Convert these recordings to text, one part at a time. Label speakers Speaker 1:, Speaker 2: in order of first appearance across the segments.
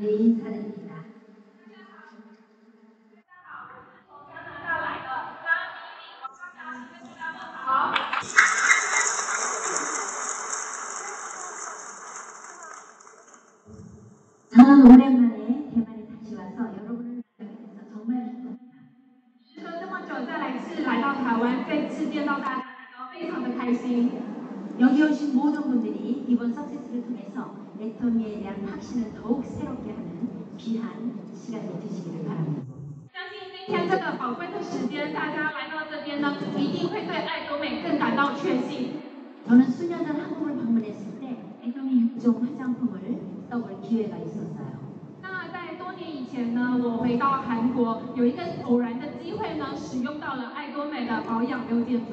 Speaker 1: 내 인사드립니다. 好。 저는 오랜만에 대만에 다시 와서 여러분을 뵙게 돼서 정말 기쁩니다.
Speaker 2: 时隔这么久再来次来到台湾，再次见到大家，然后非常的开心。
Speaker 1: 여기 오신 모든 분들이 이번 석세스를 통해서 애터미에 대한 확신을 더욱 새롭게 하는 귀한 시간이 되시기를 바랍니다.
Speaker 2: 相信今天这个宝贵的时间，大家来到这边呢，一定会对爱多美更感到确信。
Speaker 1: 저는 수년 전 한국을 방문했을 때 애터미 6종 화장품을 써볼 기회가 있었어요.
Speaker 2: 那在多年以前呢，我回到韩国，有一个偶然的机会呢，使用到了爱多美的保养六件组。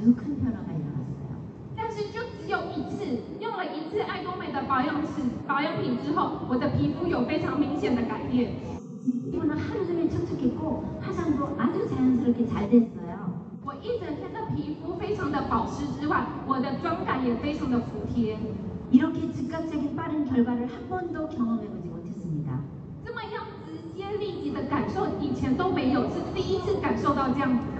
Speaker 1: 아주 큰 변화가 일어났어요.
Speaker 2: 但是就只有一次，用了一次爱多美的保养品保养品之后，我的皮肤有非常明显的改变。
Speaker 1: 피부는 하루 종일 촉촉했고 화장도 아주 자연스럽게 잘 됐어요.
Speaker 2: 我一整天的皮肤非常的保湿之外，我的妆感也非常的服帖。
Speaker 1: 이렇게 즉각적인 빠른 결과를 한 번도 경험해보지 못했습니다.
Speaker 2: 这么样直接立即的感受，以前都没有，是第一次感受到这样子的。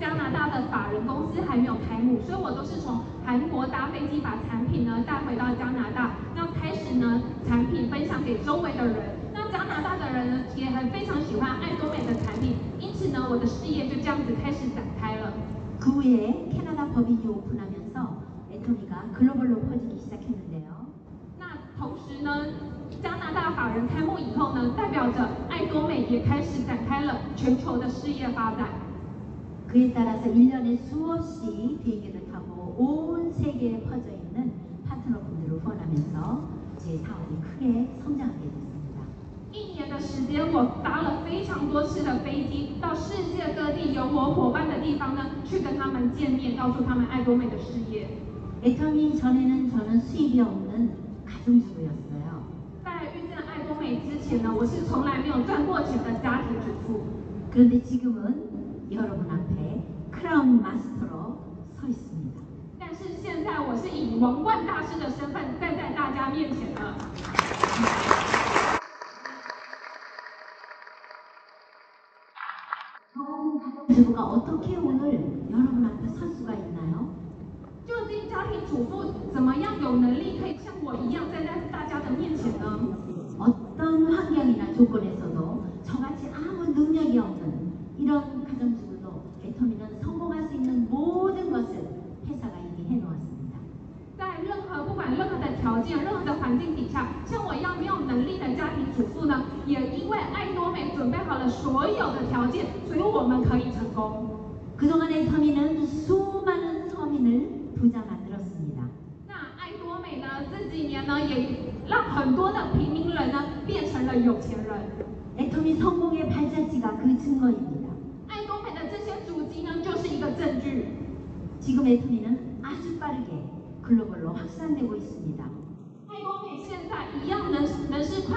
Speaker 2: 加拿大的法人公司还没有开幕，所以我都是从韩国搭飞机把产品呢带回到加拿大，那开始呢产品分享给周围的人。那加拿大的人呢也很非常喜欢爱多美的产品，因此呢我的事业就这样子开始展开了。
Speaker 1: 그 후에 캐나다 법인이 오픈하면서 애터미가 글로벌로 퍼지기 시작했는데요.
Speaker 2: 那同时呢，加拿大法人开幕以后呢，代表着爱多美也开始展开了全球的事业发展。
Speaker 1: 그에 따라서 1년에 수없이 비행기를 타고 온 세계에 퍼져 있는 파트너분들을 후원하면서 제 사업이 크게 성장하게 됐습니다.
Speaker 2: 一年的时间，我搭了非常多次的飞机，到世界各地有我伙伴的地方呢，去跟他们见面，告诉他们爱多美的事业。
Speaker 1: 애터미 전에는 저는 수입이 없는 가정주부였어요.
Speaker 2: 在遇见爱多美之前呢，我是从来没有赚过钱的家庭主妇。
Speaker 1: 그런데 지금은 여러분 앞에 크라운 마스터로 서 있습니다.
Speaker 2: 但是现在我是以王冠大师的身份站在大家面前了。
Speaker 1: 저 같은 가정주부가 어떻게 오늘 여러분 앞에 설 수가 있나요?
Speaker 2: 究竟家庭主妇怎么样有能力可以像我一样站在大家的面前呢？
Speaker 1: 어떤 환경이나 조건에서
Speaker 2: 像我一样没有能力的家庭主妇呢，也因为爱多美准备好了所有的条件，所以我们可以成功。
Speaker 1: 그동안 애터미는 수많은 서민을 부자 만들었습니다.
Speaker 2: 那爱多美呢，这几年呢，也让很多的平民人呢变成了有钱人。
Speaker 1: 애터미 성공의 발자취가 그 증거입니다.
Speaker 2: 爱多美的这些足迹呢，就是一个证据。
Speaker 1: 지금 애터미는 아주 빠르게 글로벌로 확산되고 있습니다.
Speaker 2: 爱多美现在一样能能是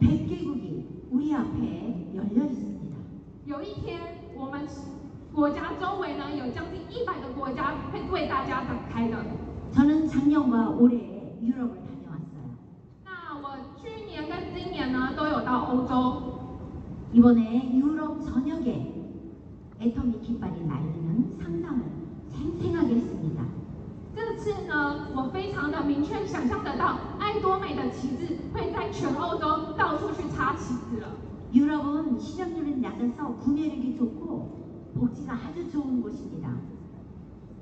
Speaker 1: 100개국이 우리 앞에 열려 있습니다.
Speaker 2: 有一天，我们国家周围呢有将近一百个国家会为大家展开的。
Speaker 1: 저는 작년과 올해 유럽을 다녀왔어요.
Speaker 2: 那我去年跟今年呢都有到欧洲，
Speaker 1: 이번에 유럽 전역에 애터미 깃발이 날리는 상상을 생생하게 했습니다.
Speaker 2: 这次呢我非常的明确想象得到， 爱多美的旗帜会在全欧洲到处去插旗子了。
Speaker 1: 유럽은 시장률이 낮아서 구매력이 좋고 복지가 아주 좋은 곳입니다.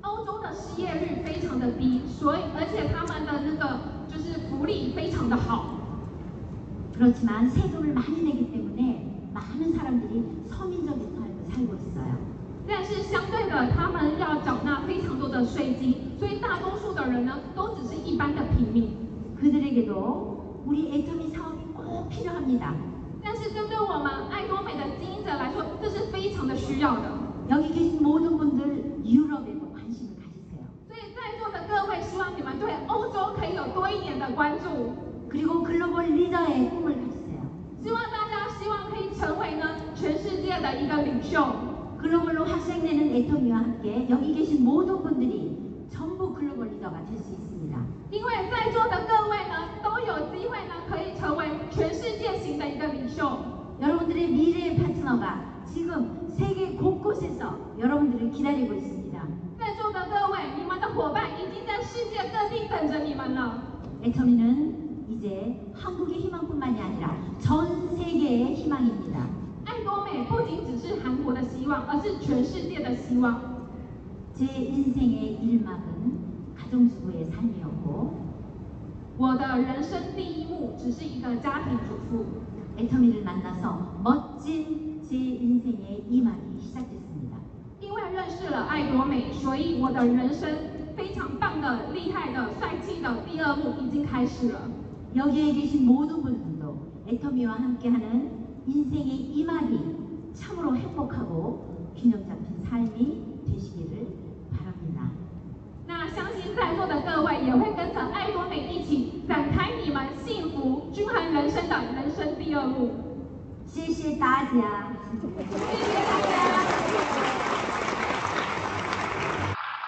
Speaker 2: 欧洲的失业率非常的低，所以而且他们的那个就是福利非常的好。
Speaker 1: 그렇지만 세금을 많이 내기 때문에 많은 사람들이 서민적인 삶을 살고 있어요.
Speaker 2: 但是相对的，他们要缴纳非常多的税金，所以大多数的人呢，都只是一般的平民。
Speaker 1: 그들에게도 우리 애터미 사업이 꼭 필요합니다.
Speaker 2: 但是针对我们爱多美的经营者来说，这是非常的需要的。
Speaker 1: 여기 계신 모든 분들 유럽에도 관심을 가지세요.
Speaker 2: 所以在座的各位，希望你们对欧洲可以有多一点的关注，
Speaker 1: 그리고 글로벌 리더의 꿈을 가지세요.
Speaker 2: 希望大家希望可以成为呢全世界的一个领袖。
Speaker 1: 글로벌로 확장되는 애터미와 함께 여기 계신 모든 분들이 전부 글로벌 리더가 될 수 있습니 지금 세계 곳곳에서 여러분들을 기다리고 있습니다.
Speaker 2: 在座的各位，你们的伙伴已经在世界各地等着你们了。
Speaker 1: 애터미는 이제 한국의 희망뿐만이 아니라 전 세계의 희망입니다.
Speaker 2: 爱多美不仅只是韩国的希望，而是全世界的希望。
Speaker 1: 제 인생의 일막은 가정주부의 삶이었고
Speaker 2: 我的人生第一幕只是一个家庭主妇，
Speaker 1: 애터미를 만나서 멋진 제 인생의 이막이 시작됐습니다.
Speaker 2: 因为认识了爱多美，所以我的人生非常棒的、厉害的、帅气的第二幕已经开始了。
Speaker 1: 여기에 계신 모든 분들도 애터미와 함께하는 인생의 이막이 참으로 행복하고 균형 잡힌 삶이 되시기를 바랍니다.
Speaker 2: 那相信在座的各位也会跟着 人生第二幕
Speaker 1: 谢谢大家
Speaker 2: 谢谢大家。